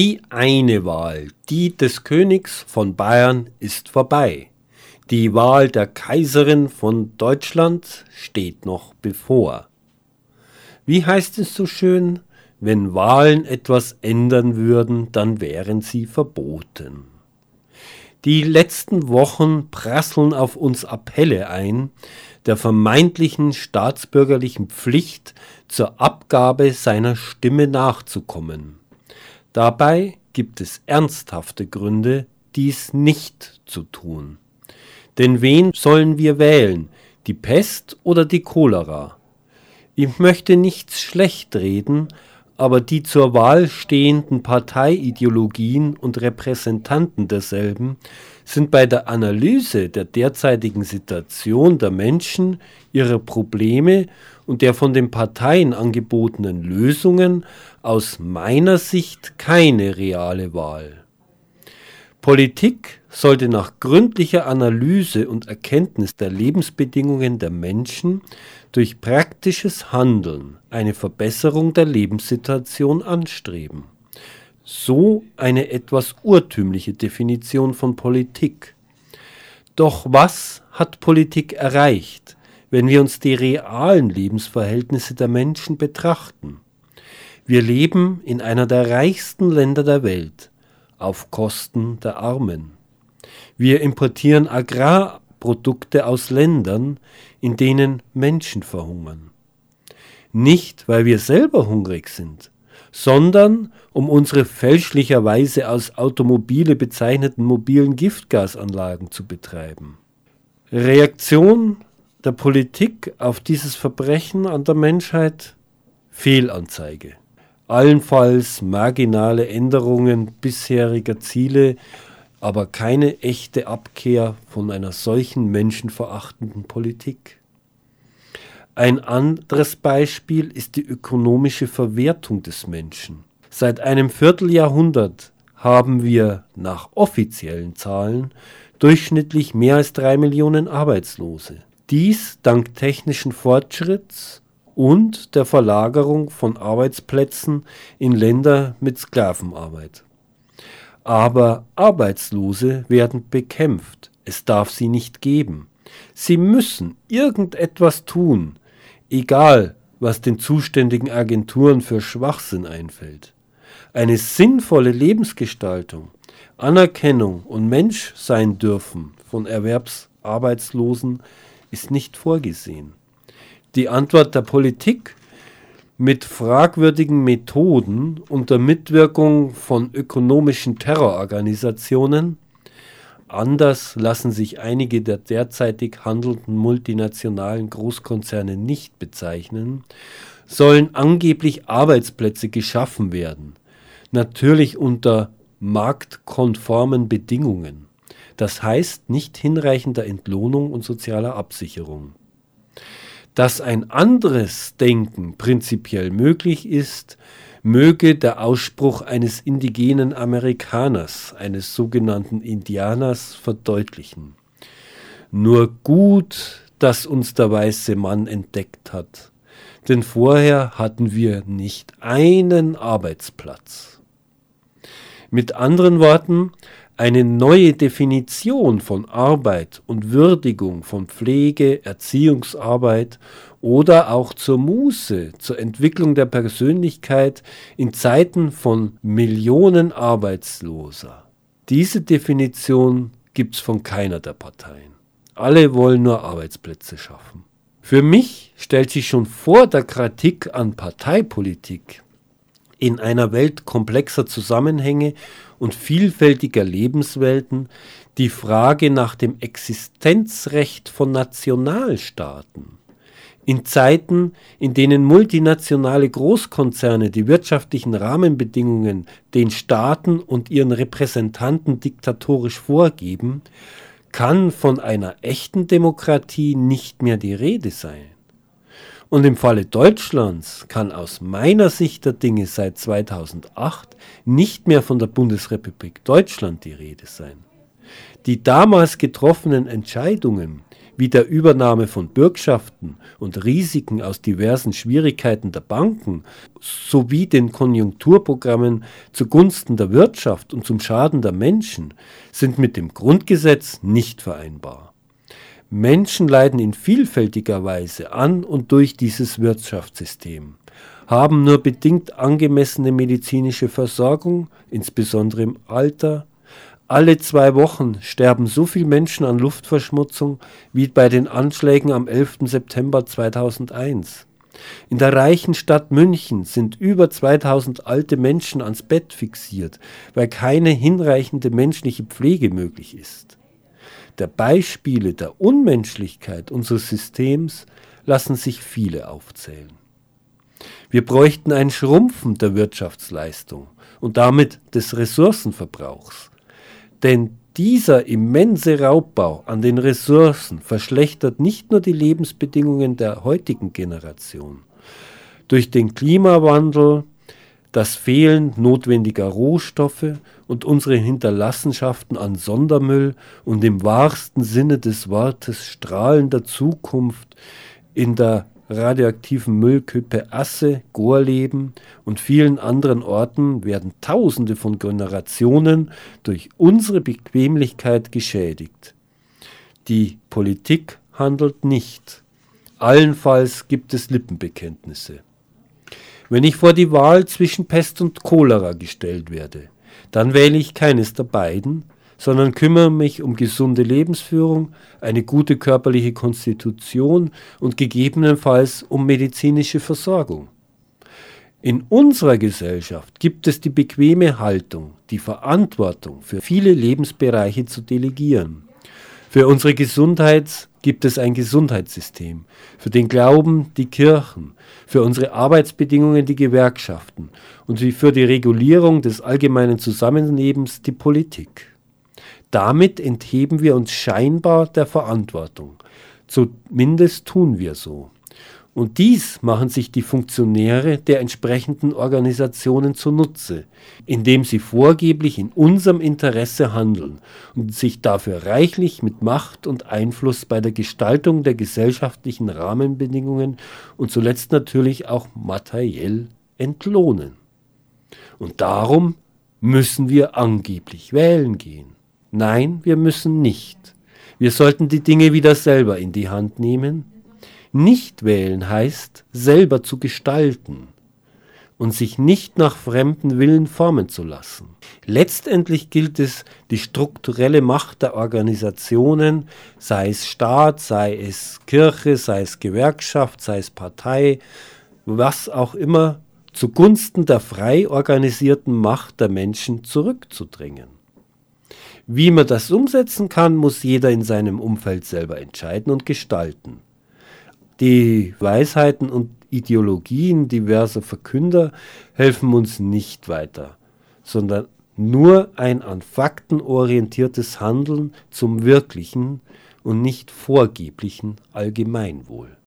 Die eine Wahl, die des Königs von Bayern, ist vorbei. Die Wahl der Kaiserin von Deutschland steht noch bevor. Wie heißt es so schön? Wenn Wahlen etwas ändern würden, dann wären sie verboten. Die letzten Wochen prasseln auf uns Appelle ein, der vermeintlichen staatsbürgerlichen Pflicht zur Abgabe seiner Stimme nachzukommen. Dabei gibt es ernsthafte Gründe, dies nicht zu tun. Denn wen sollen wir wählen, die Pest oder die Cholera? Ich möchte nichts schlecht reden, aber die zur Wahl stehenden Parteiideologien und Repräsentanten derselben sind bei der Analyse der derzeitigen Situation der Menschen, ihrer Probleme und der von den Parteien angebotenen Lösungen aus meiner Sicht keine reale Wahl. Politik sollte nach gründlicher Analyse und Erkenntnis der Lebensbedingungen der Menschen durch praktisches Handeln eine Verbesserung der Lebenssituation anstreben. So eine etwas urtümliche Definition von Politik. Doch was hat Politik erreicht, wenn wir uns die realen Lebensverhältnisse der Menschen betrachten? Wir leben in einer der reichsten Länder der Welt auf Kosten der Armen. Wir importieren Agrarprodukte aus Ländern, in denen Menschen verhungern. Nicht, weil wir selber hungrig sind, sondern um unsere fälschlicherweise als Automobile bezeichneten mobilen Giftgasanlagen zu betreiben. Reaktion der Politik auf dieses Verbrechen an der Menschheit Fehlanzeige. Allenfalls marginale Änderungen bisheriger Ziele aber keine echte Abkehr von einer solchen menschenverachtenden Politik. Ein anderes Beispiel ist die ökonomische Verwertung des Menschen. Seit einem Vierteljahrhundert haben wir nach offiziellen Zahlen durchschnittlich mehr als drei Millionen Arbeitslose. Dies dank technischen Fortschritts und der Verlagerung von Arbeitsplätzen in Länder mit Sklavenarbeit. Aber Arbeitslose werden bekämpft. Es darf sie nicht geben. Sie müssen irgendetwas tun, egal was den zuständigen Agenturen für Schwachsinn einfällt. Eine sinnvolle Lebensgestaltung, Anerkennung und Mensch sein dürfen von Erwerbsarbeitslosen ist nicht vorgesehen. Die Antwort der Politik mit fragwürdigen Methoden unter Mitwirkung von ökonomischen Terrororganisationen, anders lassen sich einige der derzeitig handelnden multinationalen Großkonzerne nicht bezeichnen, sollen angeblich Arbeitsplätze geschaffen werden, natürlich unter marktkonformen Bedingungen, das heißt nicht hinreichender Entlohnung und sozialer Absicherung. Dass ein anderes Denken prinzipiell möglich ist, möge der Ausspruch eines indigenen Amerikaners, eines sogenannten Indianers, verdeutlichen. Nur gut, dass uns der weiße Mann entdeckt hat, denn vorher hatten wir nicht einen Arbeitsplatz. Mit anderen Worten, eine neue Definition von Arbeit und Würdigung von Pflege, Erziehungsarbeit oder auch zur Muße, zur Entwicklung der Persönlichkeit in Zeiten von Millionen Arbeitsloser. Diese Definition gibt es von keiner der Parteien. Alle wollen nur Arbeitsplätze schaffen. Für mich stellt sich schon vor der Kritik an Parteipolitik in einer Welt komplexer Zusammenhänge und vielfältiger Lebenswelten die Frage nach dem Existenzrecht von Nationalstaaten. In Zeiten, in denen multinationale Großkonzerne die wirtschaftlichen Rahmenbedingungen den Staaten und ihren Repräsentanten diktatorisch vorgeben, kann von einer echten Demokratie nicht mehr die Rede sein. Und im Falle Deutschlands kann aus meiner Sicht der Dinge seit 2008 nicht mehr von der Bundesrepublik Deutschland die Rede sein. Die damals getroffenen Entscheidungen, wie der Übernahme von Bürgschaften und Risiken aus diversen Schwierigkeiten der Banken sowie den Konjunkturprogrammen zugunsten der Wirtschaft und zum Schaden der Menschen sind mit dem Grundgesetz nicht vereinbar. Menschen leiden in vielfältiger Weise an und durch dieses Wirtschaftssystem, haben nur bedingt angemessene medizinische Versorgung, insbesondere im Alter, alle zwei Wochen sterben so viele Menschen an Luftverschmutzung wie bei den Anschlägen am 11. September 2001. In der reichen Stadt München sind über 2000 alte Menschen ans Bett fixiert, weil keine hinreichende menschliche Pflege möglich ist. Der Beispiele der Unmenschlichkeit unseres Systems lassen sich viele aufzählen. Wir bräuchten ein Schrumpfen der Wirtschaftsleistung und damit des Ressourcenverbrauchs. Denn dieser immense Raubbau an den Ressourcen verschlechtert nicht nur die Lebensbedingungen der heutigen Generation. Durch den Klimawandel, das Fehlen notwendiger Rohstoffe und unsere Hinterlassenschaften an Sondermüll und im wahrsten Sinne des Wortes strahlender Zukunft in der radioaktiven Müllkippe Asse, Gorleben und vielen anderen Orten werden Tausende von Generationen durch unsere Bequemlichkeit geschädigt. Die Politik handelt nicht. Allenfalls gibt es Lippenbekenntnisse. Wenn ich vor die Wahl zwischen Pest und Cholera gestellt werde, dann wähle ich keines der beiden, sondern kümmere mich um gesunde Lebensführung, eine gute körperliche Konstitution und gegebenenfalls um medizinische Versorgung. In unserer Gesellschaft gibt es die bequeme Haltung, die Verantwortung für viele Lebensbereiche zu delegieren. Für unsere Gesundheit gibt es ein Gesundheitssystem, für den Glauben die Kirchen, für unsere Arbeitsbedingungen die Gewerkschaften und für die Regulierung des allgemeinen Zusammenlebens die Politik. Damit entheben wir uns scheinbar der Verantwortung. Zumindest tun wir so. Und dies machen sich die Funktionäre der entsprechenden Organisationen zunutze, indem sie vorgeblich in unserem Interesse handeln und sich dafür reichlich mit Macht und Einfluss bei der Gestaltung der gesellschaftlichen Rahmenbedingungen und zuletzt natürlich auch materiell entlohnen. Und darum müssen wir angeblich wählen gehen. Nein, wir müssen nicht. Wir sollten die Dinge wieder selber in die Hand nehmen. Nicht wählen heißt, selber zu gestalten und sich nicht nach fremden Willen formen zu lassen. Letztendlich gilt es, die strukturelle Macht der Organisationen, sei es Staat, sei es Kirche, sei es Gewerkschaft, sei es Partei, was auch immer, zugunsten der frei organisierten Macht der Menschen zurückzudrängen. Wie man das umsetzen kann, muss jeder in seinem Umfeld selber entscheiden und gestalten. Die Weisheiten und Ideologien diverser Verkünder helfen uns nicht weiter, sondern nur ein an Fakten orientiertes Handeln zum wirklichen und nicht vorgeblichen Allgemeinwohl.